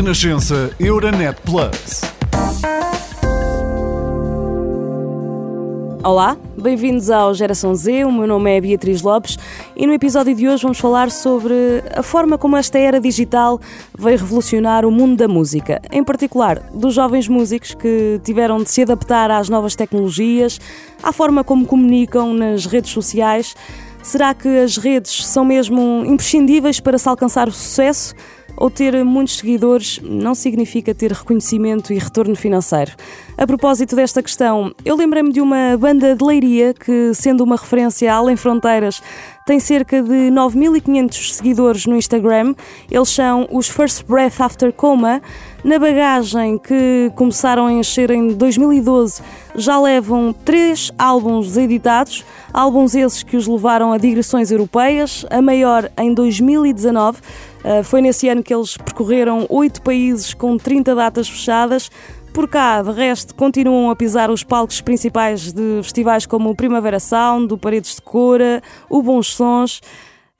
Renascença Euronet Plus. Olá, bem-vindos ao Geração Z. O meu nome é Beatriz Lopes e no episódio de hoje vamos falar sobre a forma como esta era digital veio revolucionar o mundo da música, em particular dos jovens músicos que tiveram de se adaptar às novas tecnologias, à forma como comunicam nas redes sociais. Será que as redes são mesmo imprescindíveis para se alcançar o sucesso? ou ter muitos seguidores não significa ter reconhecimento e retorno financeiro. A propósito desta questão, eu lembrei-me de uma banda de leiria que, sendo uma referência além fronteiras, tem cerca de 9.500 seguidores no Instagram. Eles são os First Breath After Coma. Na bagagem que começaram a encher em 2012, já levam três álbuns editados, álbuns esses que os levaram a digressões europeias, a maior em 2019. Uh, foi nesse ano que eles percorreram oito países com 30 datas fechadas. Por cá, de resto, continuam a pisar os palcos principais de festivais como o Primavera Sound, o Paredes de Cora, o Bons Sons.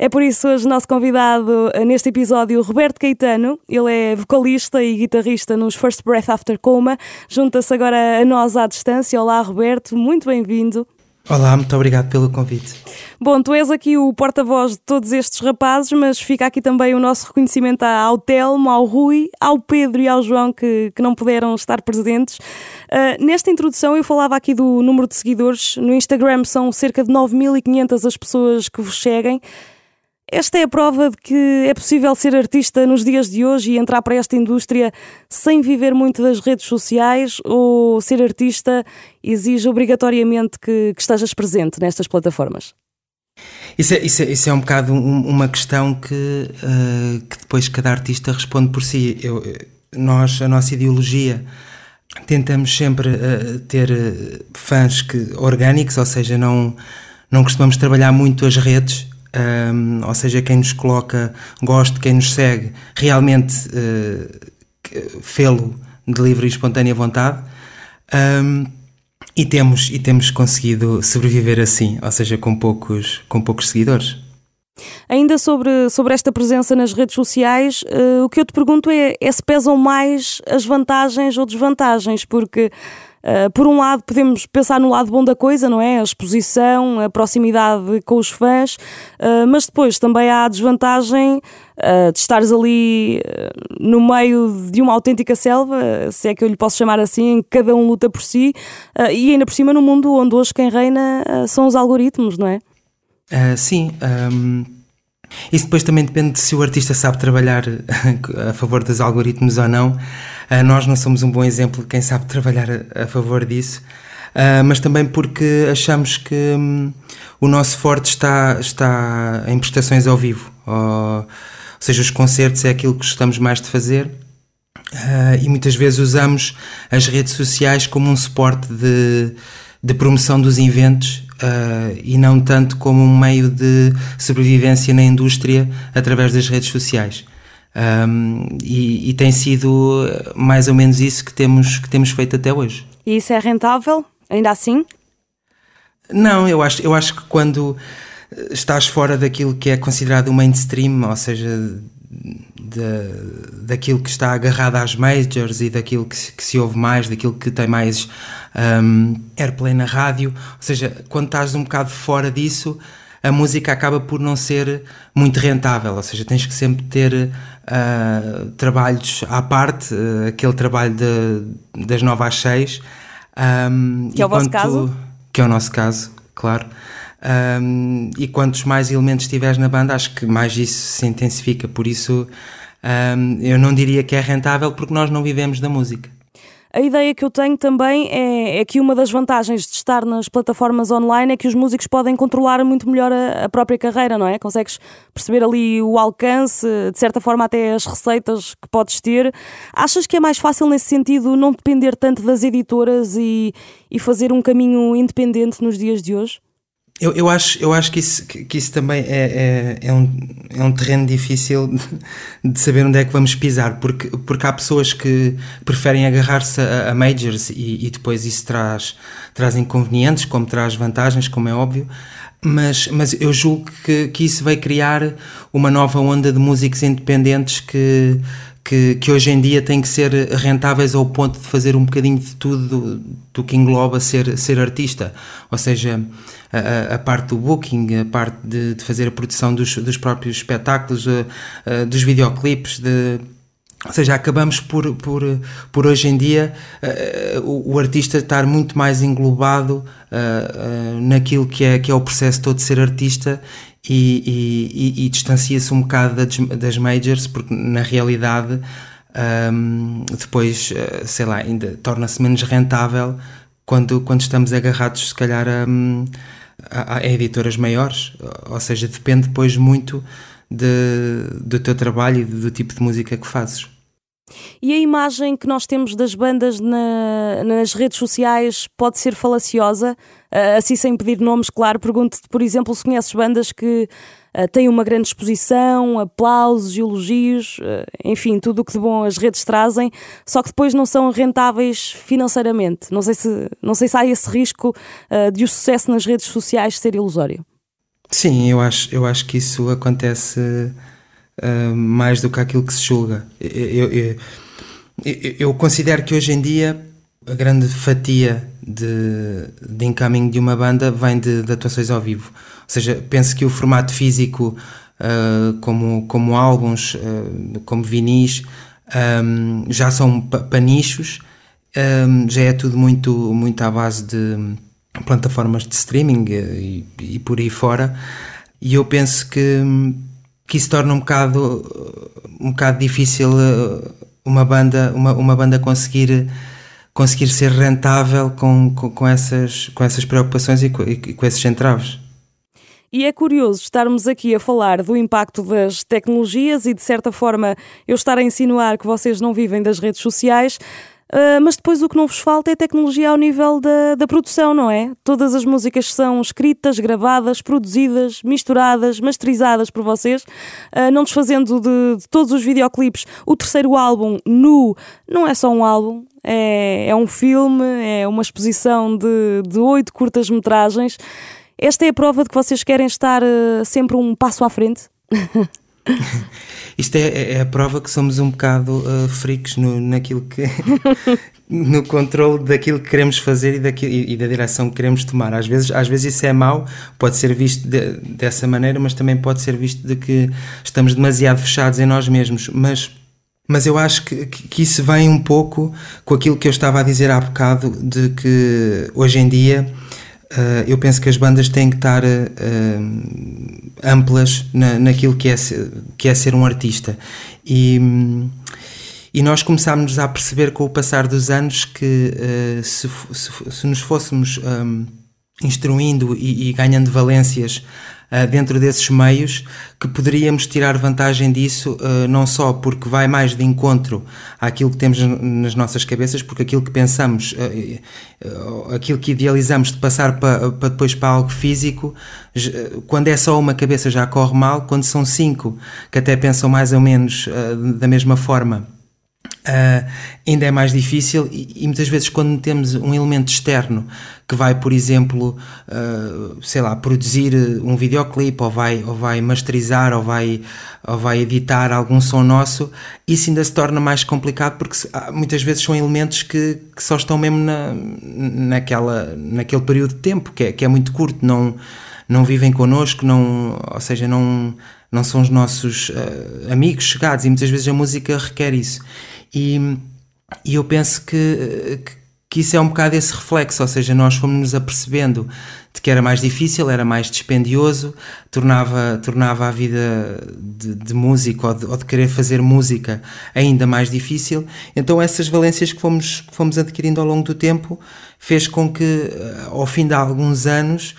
É por isso hoje nosso convidado eh, neste episódio, Roberto Caetano. Ele é vocalista e guitarrista nos First Breath After Coma. Junta-se agora a nós à distância. Olá, Roberto, muito bem-vindo. Olá, muito obrigado pelo convite. Bom, tu és aqui o porta-voz de todos estes rapazes, mas fica aqui também o nosso reconhecimento ao Telmo, ao Rui, ao Pedro e ao João que, que não puderam estar presentes. Uh, nesta introdução eu falava aqui do número de seguidores. No Instagram são cerca de 9.500 as pessoas que vos seguem. Esta é a prova de que é possível ser artista nos dias de hoje e entrar para esta indústria sem viver muito das redes sociais ou ser artista exige obrigatoriamente que, que estejas presente nestas plataformas? Isso é, isso é, isso é um bocado um, uma questão que, uh, que depois cada artista responde por si. Eu, nós, a nossa ideologia, tentamos sempre uh, ter fãs que, orgânicos, ou seja, não, não costumamos trabalhar muito as redes um, ou seja, quem nos coloca gosto, quem nos segue, realmente uh, fê-lo de livre e espontânea vontade. Um, e temos, e temos conseguido sobreviver assim, ou seja, com poucos, com poucos seguidores. Ainda sobre, sobre esta presença nas redes sociais, uh, o que eu te pergunto é, é se pesam mais as vantagens ou desvantagens, porque Uh, por um lado, podemos pensar no lado bom da coisa, não é? A exposição, a proximidade com os fãs, uh, mas depois também há a desvantagem uh, de estares ali no meio de uma autêntica selva, se é que eu lhe posso chamar assim, em que cada um luta por si, e ainda por cima num mundo onde hoje quem reina são os algoritmos, não é? sim. Um... Isso depois também depende de se o artista sabe trabalhar a favor dos algoritmos ou não. Uh, nós não somos um bom exemplo de quem sabe trabalhar a, favor disso, uh, mas também porque achamos que um, o nosso forte está, está em prestações ao vivo, ou, seja, os concertos é aquilo que gostamos mais de fazer. Uh, e muitas vezes usamos as redes sociais como um suporte de, de promoção dos eventos uh, e não tanto como um meio de sobrevivência na indústria através das redes sociais. Um, e, e, tem sido mais ou menos isso que temos, que temos feito até hoje. E isso é rentável, ainda assim? Não, eu acho, eu acho que quando estás fora daquilo que é considerado o mainstream, ou seja, de, daquilo que está agarrado às majors e daquilo que se, que se ouve mais, daquilo que tem mais um, airplay na rádio, ou seja, quando estás um bocado fora disso, a música acaba por não ser muito rentável, ou seja, tens que sempre ter uh, trabalhos à parte, uh, aquele trabalho de, das 9 às 6. Um, que é o vosso caso? Que é o nosso caso, claro. Um, e quantos mais elementos tiveres na banda, acho que mais isso se intensifica. Por isso, um, eu não diria que é rentável porque nós não vivemos da música. A ideia que eu tenho também é, é, que uma das vantagens de estar nas plataformas online é que os músicos podem controlar muito melhor a, a, própria carreira, não é? Consegues perceber ali o alcance, de certa forma até as receitas que podes ter. Achas que é mais fácil nesse sentido não depender tanto das editoras e, e fazer um caminho independente nos dias de hoje? Eu, eu, acho, eu acho que isso, que isso também é, é, é, um, é um terreno difícil de saber onde é que vamos pisar, porque, porque há pessoas que preferem agarrar-se a, a, majors e, e, depois isso traz, traz inconvenientes, como traz vantagens, como é óbvio, mas, mas eu julgo que, que isso vai criar uma nova onda de músicos independentes que, que, que hoje em dia têm que ser rentáveis ao ponto de fazer um bocadinho de tudo do, do que engloba ser, ser artista. Ou seja, a, a, parte do booking, a parte de, de, fazer a produção dos, dos próprios espetáculos, dos videoclipes, de ou seja, acabamos por, por, por hoje em dia uh, o, o, artista estar muito mais englobado uh, uh, naquilo que é, que é o processo todo de ser artista e, e, e, e distancia-se um bocado das, das, majors, porque na realidade um, depois, sei lá, ainda torna-se menos rentável quando, quando estamos agarrados, se calhar, a, a, a editoras maiores. Ou seja, depende depois muito de, do teu trabalho e do tipo de música que fazes. E a imagem que nós temos das bandas na, nas redes sociais pode ser falaciosa? Uh, assim, sem pedir nomes, claro, pergunto-te, por exemplo, se conheces bandas que uh, têm uma grande exposição, aplausos, elogios, uh, enfim, tudo o que de bom as redes trazem, só que depois não são rentáveis financeiramente. Não sei se, não sei se há esse risco de o sucesso nas redes sociais ser ilusório. Sim, eu acho, eu acho que isso acontece uh, mais do que aquilo que se julga. Eu, eu, eu, eu, considero que hoje em dia a grande fatia de, de incoming de uma banda vem de, de atuações ao vivo. Ou seja, penso que o formato físico, uh, como, como álbuns, uh, como vinis, um, já são para nichos, um, já é tudo muito, muito à base de plataformas de streaming e, e, por aí fora. E eu penso que, que isso torna um bocado, um bocado difícil uh, uma banda, uma, uma banda conseguir, conseguir ser rentável com, com, com essas, com essas preocupações e com, e com esses entraves. E é curioso estarmos aqui a falar do impacto das tecnologias e, de certa forma, eu estar a insinuar que vocês não vivem das redes sociais, Uh, mas depois o que não vos falta é tecnologia ao nível da, da produção, não é? Todas as músicas são escritas, gravadas, produzidas, misturadas, masterizadas por vocês, uh, não desfazendo de, de todos os videoclipes. O terceiro álbum, Nu, não é só um álbum, é, é um filme, é uma exposição de oito curtas-metragens. Esta é a prova de que vocês querem estar uh, sempre um passo à frente? Isto é, é, a prova que somos um bocado uh, freaks no, naquilo que. no controle daquilo que queremos fazer e, daquilo, e, da direção que queremos tomar. Às vezes, às vezes isso é mau, pode ser visto de, dessa maneira, mas também pode ser visto de que estamos demasiado fechados em nós mesmos. Mas, mas eu acho que, que isso vem um pouco com aquilo que eu estava a dizer há bocado, de que hoje em dia Uh, eu penso que as bandas têm que estar uh, amplas na, naquilo que é, que é ser um artista. E, e nós começámos a perceber com o passar dos anos que uh, se, se, se, nos fôssemos um, instruindo e, e ganhando valências dentro desses meios que poderíamos tirar vantagem disso, uh, não só porque vai mais de encontro àquilo que temos nas nossas cabeças, porque aquilo que pensamos, uh, aquilo que idealizamos de passar para depois para algo físico, quando é só uma cabeça já corre mal, quando são cinco que até pensam mais ou menos da mesma forma Uh, ainda é mais difícil e, e, muitas vezes quando temos um elemento externo que vai, por exemplo, uh, sei lá, produzir um videoclipe ou vai, ou vai masterizar ou vai, ou vai editar algum som nosso, isso ainda se torna mais complicado porque muitas vezes são elementos que, que só estão mesmo na, naquela, naquele período de tempo que é, que é muito curto, não, não vivem connosco, não, ou seja, não, não são os nossos uh, amigos chegados e muitas vezes a música requer isso. E, e eu penso que, que isso é um bocado esse reflexo, ou seja, nós fomos-nos apercebendo de que era mais difícil, era mais dispendioso, tornava, tornava a vida de, de músico ou de, ou de, querer fazer música ainda mais difícil. Então essas valências que fomos, que fomos adquirindo ao longo do tempo fez com que, eh, ao fim de alguns anos,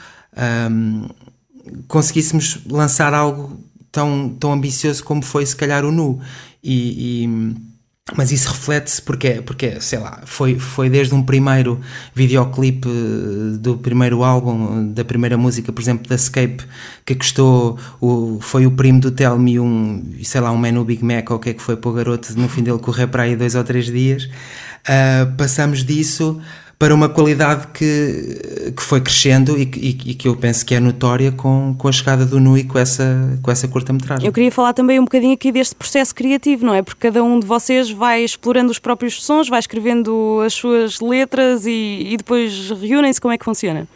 conseguíssemos lançar algo tão, tão ambicioso como foi se calhar o Nu. e, e mas isso reflete-se porque, porque, sei lá, foi, foi desde um primeiro videoclipe eh, do primeiro álbum, da primeira música, por exemplo, da Escape, que custou, o, foi o primo do Tell Me um, sei lá, um menu Big Mac ou o que é que foi para o garoto no fim dele correr para aí dois ou três dias. Uh, passamos disso para uma qualidade que, que foi crescendo e, e, e, que eu penso que é notória com, com a chegada do NUI com essa, com essa curta-metragem. Eu queria falar também um bocadinho aqui deste processo criativo, não é? Porque cada um de vocês vai explorando os próprios sons, vai escrevendo as suas letras e, e depois reúnem-se. Como é que funciona?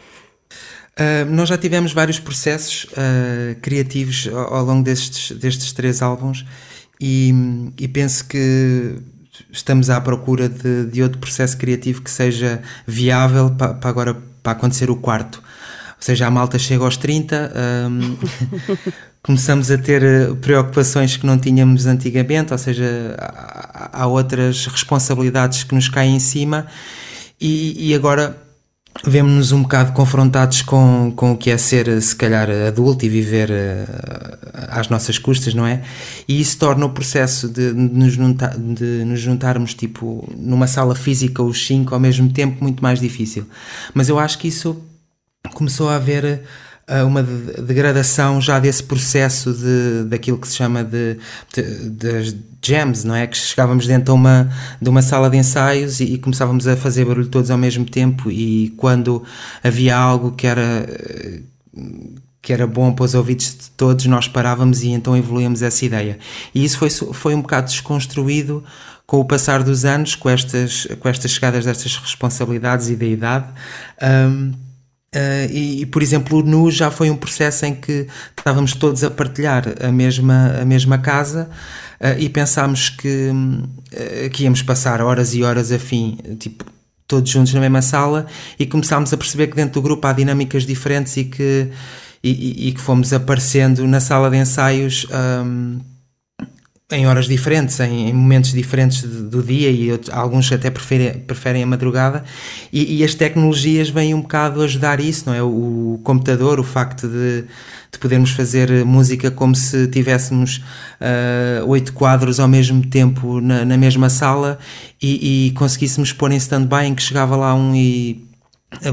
Uh, nós já tivemos vários processos uh, criativos ao, ao, longo destes, destes três álbuns e, e penso que estamos à procura de, de outro processo criativo que seja viável para, agora para acontecer o quarto. Ou seja, a malta chega aos 30, um, começamos a ter eh, preocupações que não tínhamos antigamente, ou seja, há, há outras responsabilidades que nos caem em cima e, e agora vemos-nos um bocado confrontados com, com o que é ser, se calhar, adulto e viver uh, às nossas custas, não é? E isso torna o processo de, nos, de nos juntarmos, tipo, numa sala física, os cinco ao mesmo tempo, muito mais difícil. Mas eu acho que isso começou a haver uma degradação já desse processo de, daquilo que se chama de, de, de jams, não é? Que chegávamos dentro de uma, de uma sala de ensaios e, e, começávamos a fazer barulho todos ao mesmo tempo e quando havia algo que era que era bom para os ouvidos de todos, nós parávamos e então evoluíamos essa ideia. E isso foi, foi um bocado desconstruído com o passar dos anos, com estas, com estas chegadas destas responsabilidades e da idade. Um, Uh, e, e, por exemplo, o NU já foi um processo em que estávamos todos a partilhar a mesma, a mesma casa uh, e pensámos que, uh, que íamos passar horas e horas a fim, tipo, todos juntos na mesma sala e começámos a perceber que dentro do grupo há dinâmicas diferentes e que, e, e que fomos aparecendo na sala de ensaios. Um, em horas diferentes, em, momentos diferentes do dia e outros, alguns até preferem, preferem a madrugada e, e, as tecnologias vêm um bocado ajudar isso, não é? O, o computador, o facto de, de, podermos fazer música como se tivéssemos uh, oito quadros ao mesmo tempo na, na mesma sala e, e conseguíssemos pôr em stand-by em que chegava lá um e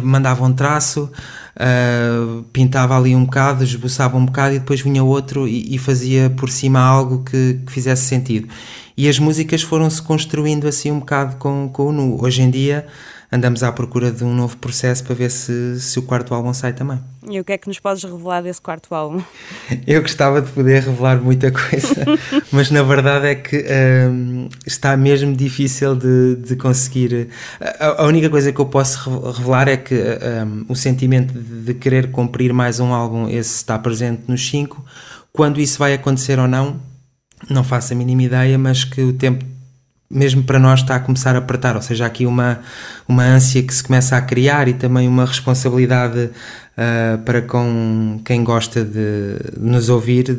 mandava um traço uh, pintava ali um bocado, esboçava um bocado e depois vinha outro e, e fazia por cima algo que, que, fizesse sentido. E as músicas foram-se construindo assim um bocado com, com o nu. Hoje em dia andamos à procura de um novo processo para ver se, se o quarto álbum sai também. E o que é que nos podes revelar desse quarto álbum? Eu gostava de poder revelar muita coisa, mas na verdade é que um, está mesmo difícil de, de conseguir. A, a, única coisa que eu posso revelar é que um, o sentimento de querer cumprir mais um álbum, esse está presente nos cinco. Quando isso vai acontecer ou não, não faço a mínima ideia, mas que o tempo mesmo para nós está a começar a apertar, ou seja, aqui uma, uma ânsia que se começa a criar e também uma responsabilidade uh, para com quem gosta de, nos ouvir de,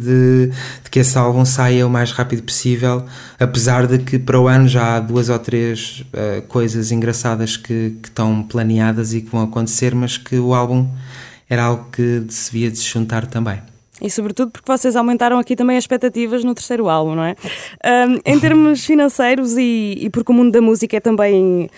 de, que esse álbum saia o mais rápido possível, apesar de que para o ano já há duas ou três uh, coisas engraçadas que, que estão planeadas e que vão acontecer, mas que o álbum era algo que se devia de juntar também. E sobretudo porque vocês aumentaram aqui também as expectativas no terceiro álbum, não é? Um, em termos financeiros e, e porque o mundo da música é também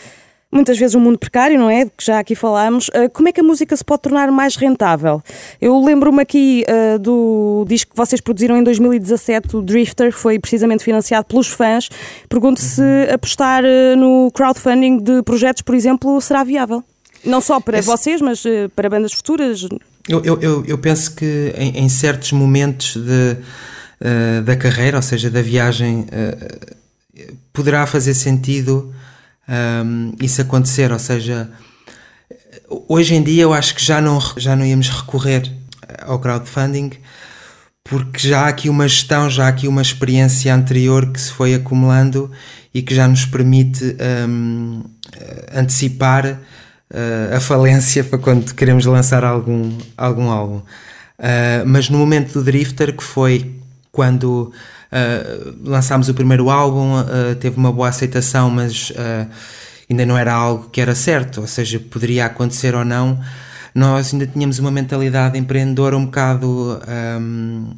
muitas vezes um mundo precário, não é? Que já aqui falámos. Uh, como é que a música se pode tornar mais rentável? Eu lembro-me aqui uh, do disco que vocês produziram em 2017, o Drifter, foi precisamente financiado pelos fãs. Pergunto se apostar uh, no crowdfunding de projetos, por exemplo, será viável. Não só para Esse... vocês, mas para bandas futuras. Eu, eu, eu penso que em, em certos momentos de, uh, da carreira, ou seja, da viagem, uh, poderá fazer sentido um, isso acontecer. Ou seja, hoje em dia eu acho que já não, já não íamos recorrer ao crowdfunding porque já há aqui uma gestão, já há aqui uma experiência anterior que se foi acumulando e que já nos permite um, antecipar uh, a falência para quando queremos lançar algum, algum álbum. Uh, mas no momento do Drifter, que foi quando uh, lançámos o primeiro álbum, teve uma boa aceitação, mas ainda não era algo que era certo, ou seja, poderia acontecer ou não nós ainda tínhamos uma mentalidade empreendedora um bocado um,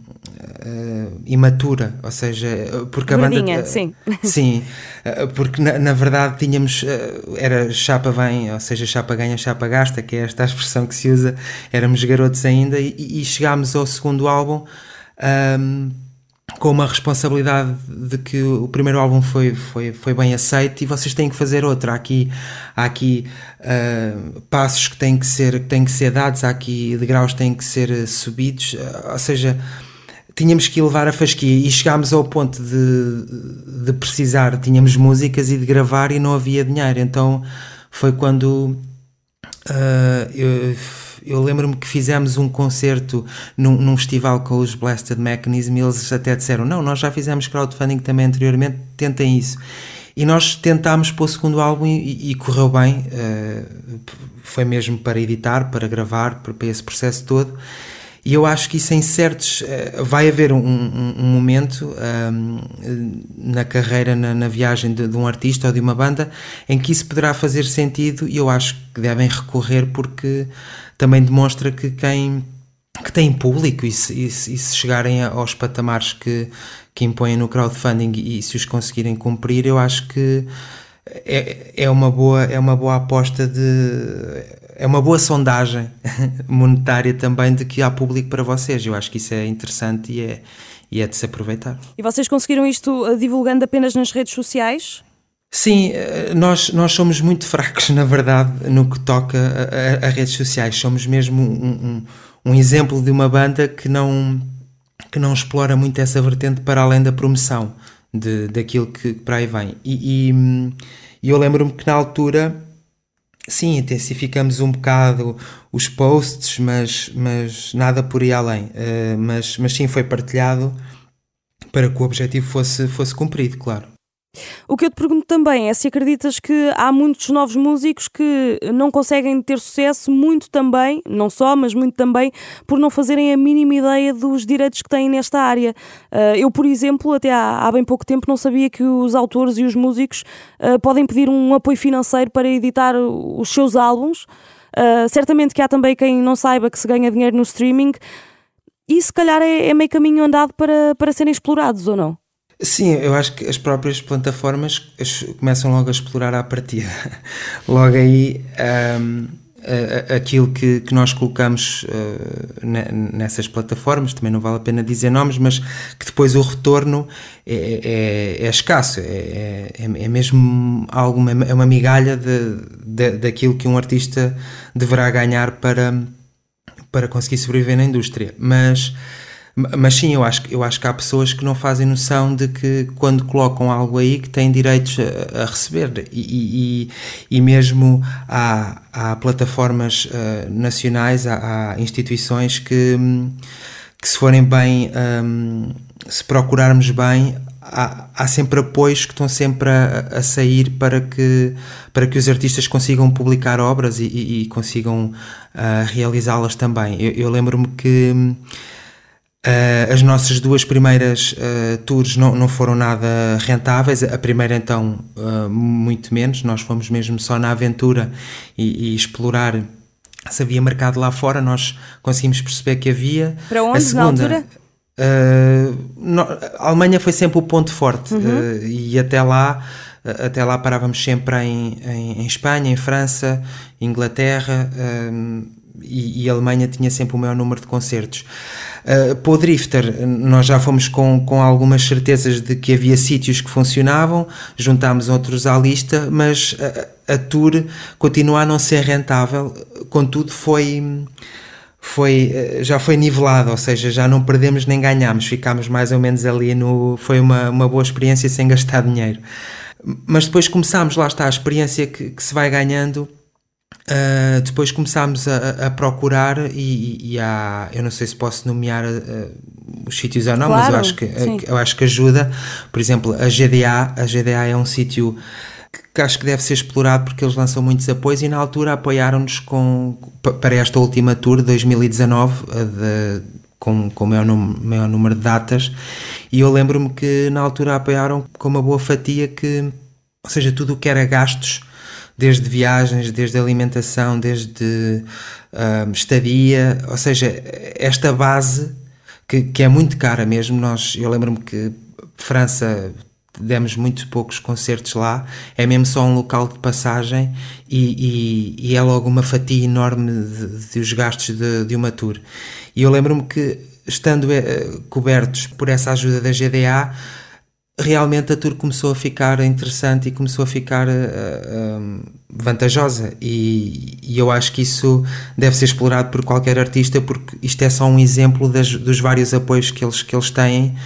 uh, imatura, ou seja, porque a banda. Sim. Sim, uh, porque na, na, verdade tínhamos. era chapa vem, ou seja, chapa ganha, chapa gasta, que é esta a expressão que se usa. Éramos garotos ainda e, e chegámos ao segundo álbum. Um, com uma responsabilidade de que o primeiro álbum foi, foi, foi bem aceito e vocês têm que fazer outra. Há aqui, há aqui uh, passos que têm que, ser, que têm que ser dados, há aqui degraus que têm que ser subidos, uh, ou seja, tínhamos que levar a fasquia e chegámos ao ponto de, de precisar, tínhamos músicas e de gravar e não havia dinheiro, então foi quando uh, eu eu lembro-me que fizemos um concerto num, num, festival com os Blasted Mechanism e eles até disseram: Não, nós já fizemos crowdfunding também anteriormente, tentem isso. E nós tentámos para o segundo álbum e, e correu bem. Uh, foi mesmo para editar, para gravar, para, para, esse processo todo. E eu acho que isso em certos. Uh, vai haver um, um, um momento ehm, na carreira, na, na viagem de, de, um artista ou de uma banda, em que isso poderá fazer sentido e eu acho que devem recorrer porque também demonstra que quem que tem público e se, e se, e chegarem aos patamares que, que impõem no crowdfunding e se os conseguirem cumprir, eu acho que é, é, uma, boa, é uma boa aposta de. É uma boa sondagem monetária também de que há público para vocês. Eu acho que isso é interessante e é, e é de se aproveitar. E vocês conseguiram isto uh, divulgando apenas nas redes sociais? Sim, eh, nós, nós somos muito fracos, na verdade, no que toca a, a, redes sociais. Somos mesmo um, um, um, exemplo de uma banda que não, que não explora muito essa vertente para além da promoção de, daquilo que para aí vem. E, e eu lembro-me que na altura, sim, intensificamos um bocado os posts, mas, mas nada por aí além. Uh, mas, mas sim, foi partilhado para que o objetivo fosse, fosse cumprido, claro. O que eu te pergunto também é se acreditas que há muitos novos músicos que não conseguem ter sucesso, muito também, não só, mas muito também, por não fazerem a mínima ideia dos direitos que têm nesta área. Uh, eu, por exemplo, até há, bem pouco tempo não sabia que os autores e os músicos uh, podem pedir um apoio financeiro para editar os seus álbuns. Uh, certamente que há também quem não saiba que se ganha dinheiro no streaming. E se calhar é, é meio caminho andado para, para serem explorados, ou não? Sim, eu acho que as próprias plataformas começam logo a explorar à partida. logo aí um, aquilo que, que nós colocamos uh, nessas plataformas, também não vale a pena dizer nomes, mas que depois o retorno é, é, é escasso, é, é, é mesmo algo, é uma migalha de, de, daquilo que um artista deverá ganhar para, para conseguir sobreviver na indústria. Mas mas sim, eu acho, eu acho que há pessoas que não fazem noção de que quando colocam algo aí que têm direitos a, a receber e, e, e, mesmo há, há plataformas uh, nacionais, há, há, instituições que, que se forem bem, um, se procurarmos bem, há, há, sempre apoios que estão sempre a, a, sair para que, para que os artistas consigam publicar obras e, e consigam uh, realizá-las também. Eu, eu lembro-me que Uh, as nossas duas primeiras uh, tours não, não foram nada rentáveis, a primeira então uh, muito menos, nós fomos mesmo só na aventura e, e, explorar se havia mercado lá fora, nós conseguimos perceber que havia. Para onde, a segunda, na altura? No, a Alemanha foi sempre o ponto forte uhum. e até lá até lá parávamos sempre em, em, em Espanha, em França, Inglaterra e, e, a Alemanha tinha sempre o maior número de concertos. Uh, para o Drifter, nós já fomos com, com algumas certezas de que havia sítios que funcionavam, juntámos outros à lista, mas a, a tour continua a não ser rentável, contudo foi foi, ah, já foi nivelado, ou seja, já não perdemos nem ganhamos, ficámos mais ou menos ali no. Foi uma, uma boa experiência sem gastar dinheiro. Mas depois começámos, lá está, a experiência que, que se vai ganhando Uh, depois começámos a, a procurar e, e, há, eu não sei se posso nomear uh, os sítios ou não, claro, mas eu acho, que, eu acho que ajuda. Por exemplo, a GDA, a GDA é um sítio que, que, acho que deve ser explorado porque eles lançam muitos apoios e na altura apoiaram-nos com, para esta última tour de 2019 de, com, com o maior, maior número de datas e eu lembro-me que na altura apoiaram com uma boa fatia que, ou seja, tudo o que era gastos desde viagens, desde alimentação, desde um, estadia, ou seja, esta base que, que é muito cara mesmo. Nós, eu lembro-me que França demos muito poucos concertos lá, é mesmo só um local de passagem e, e, e é logo uma fatia enorme de, de, de os gastos de, de, uma tour. E eu lembro-me que estando uh, cobertos por essa ajuda da GDA, realmente a tour começou a ficar interessante e começou a ficar uh, uh, vantajosa e, e, eu acho que isso deve ser explorado por qualquer artista porque isto é só um exemplo das, dos vários apoios que eles, que eles têm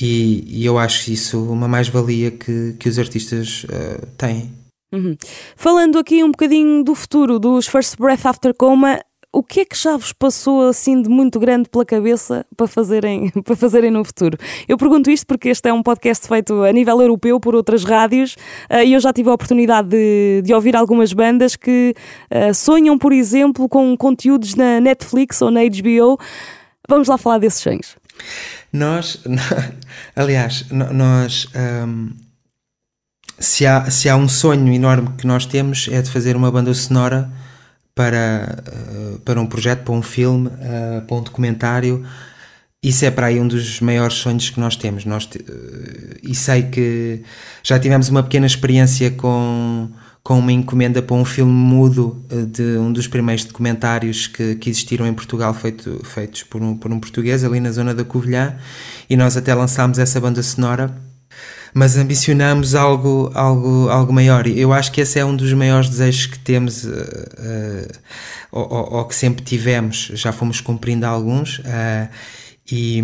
e, e eu acho isso uma mais-valia que, que os artistas uh, têm. Uhum. Falando aqui um bocadinho do futuro dos First Breath After Coma, o que é que já vos passou assim de muito grande pela cabeça para fazerem, para fazerem no futuro? Eu pergunto isto porque este é um podcast feito a nível europeu por outras rádios uh, e eu já tive a oportunidade de, de ouvir algumas bandas que uh, sonham, por exemplo, com conteúdos na Netflix ou na HBO. Vamos lá falar desses sonhos. Nós, aliás, nós. Um, se, há, se há um sonho enorme que nós temos é de fazer uma banda sonora para, uh, para um projeto, para um filme, uh, para um documentário. Isso é para aí um dos maiores sonhos que nós temos. Nós, uh, e sei que já tivemos uma pequena experiência com, com uma encomenda para um filme mudo de um dos primeiros documentários que, que existiram em Portugal, feito, feitos por um, por um português, ali na zona da Covilhã, e nós até lançámos essa banda sonora mas ambicionamos algo, algo, algo maior. Eu acho que esse é um dos maiores desejos que temos, uh, uh, ou, ou, que sempre tivemos, já fomos cumprindo alguns, uh, e,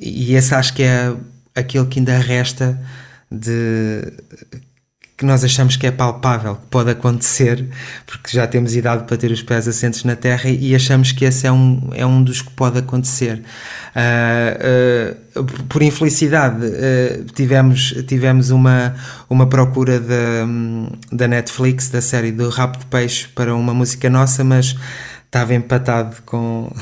e esse acho que é aquele que ainda resta de que nós achamos que é palpável, que pode acontecer, porque já temos idade para ter os pés assentes na terra e achamos que esse é um, é um dos que pode acontecer. Uh, uh, por infelicidade, uh, tivemos, tivemos uma, uma procura da, da Netflix, da série do Rabo de Peixe, para uma música nossa, mas estava empatado com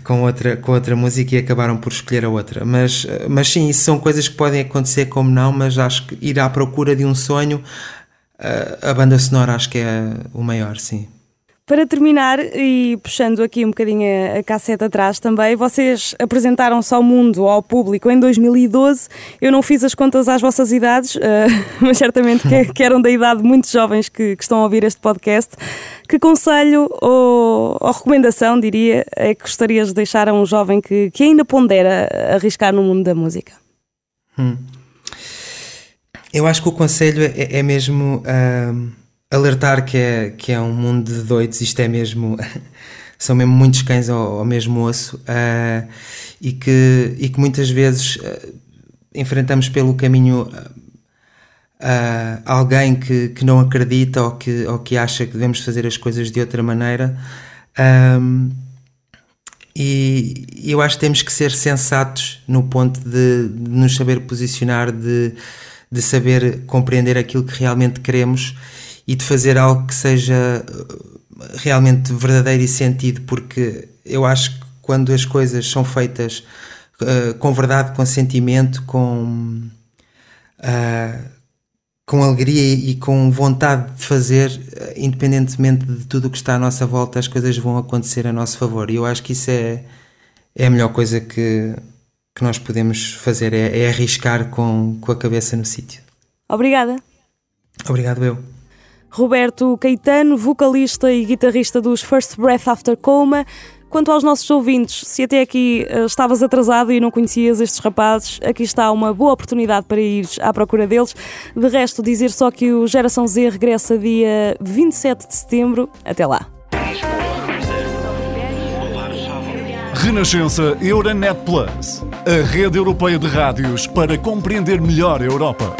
com outra, com outra música e acabaram por escolher a outra. Mas, mas sim, isso são coisas que podem acontecer como não, mas acho que ir à procura de um sonho, a, a banda sonora acho que é o maior, sim. Para terminar, e puxando aqui um bocadinho a, a cassete atrás também, vocês apresentaram-se ao mundo, ao público, em 2012. Eu não fiz as contas às vossas idades, uh, mas certamente que, que, eram da idade de muitos jovens que, que, estão a ouvir este podcast. Que conselho ou, ou, recomendação, diria, é que gostarias de deixar a um jovem que, que ainda pondera arriscar no mundo da música? Hum. Eu acho que o conselho é, é mesmo. Uh alertar que é, que é um mundo de doidos, isto é mesmo. são mesmo muitos cães ao, ao mesmo osso uh, e, que, e que muitas vezes uh, enfrentamos pelo caminho uh, alguém que, que não acredita ou que, ou que acha que devemos fazer as coisas de outra maneira. Um, e eu acho que temos que ser sensatos no ponto de, de nos saber posicionar, de, de saber compreender aquilo que realmente queremos e de fazer algo que seja uh, realmente verdadeiro e sentido, porque eu acho que quando as coisas são feitas uh, com verdade, com sentimento, com, uh, com alegria e com vontade de fazer, uh, independentemente de tudo o que está à nossa volta, as coisas vão acontecer a nosso favor. E eu acho que isso é, é a melhor coisa que, que nós podemos fazer, é, é arriscar com, com a cabeça no sítio. Obrigada. Obrigado eu. Roberto Caetano, vocalista e guitarrista dos First Breath After Coma. Quanto aos nossos ouvintes, se até aqui uh, estavas atrasado e não conhecias estes rapazes, aqui está uma boa oportunidade para ir à procura deles. De resto, dizer só que o Geração Z regressa dia 27 de setembro. Até lá. Renascença Euronet Plus, a rede europeia de rádios para compreender melhor a Europa.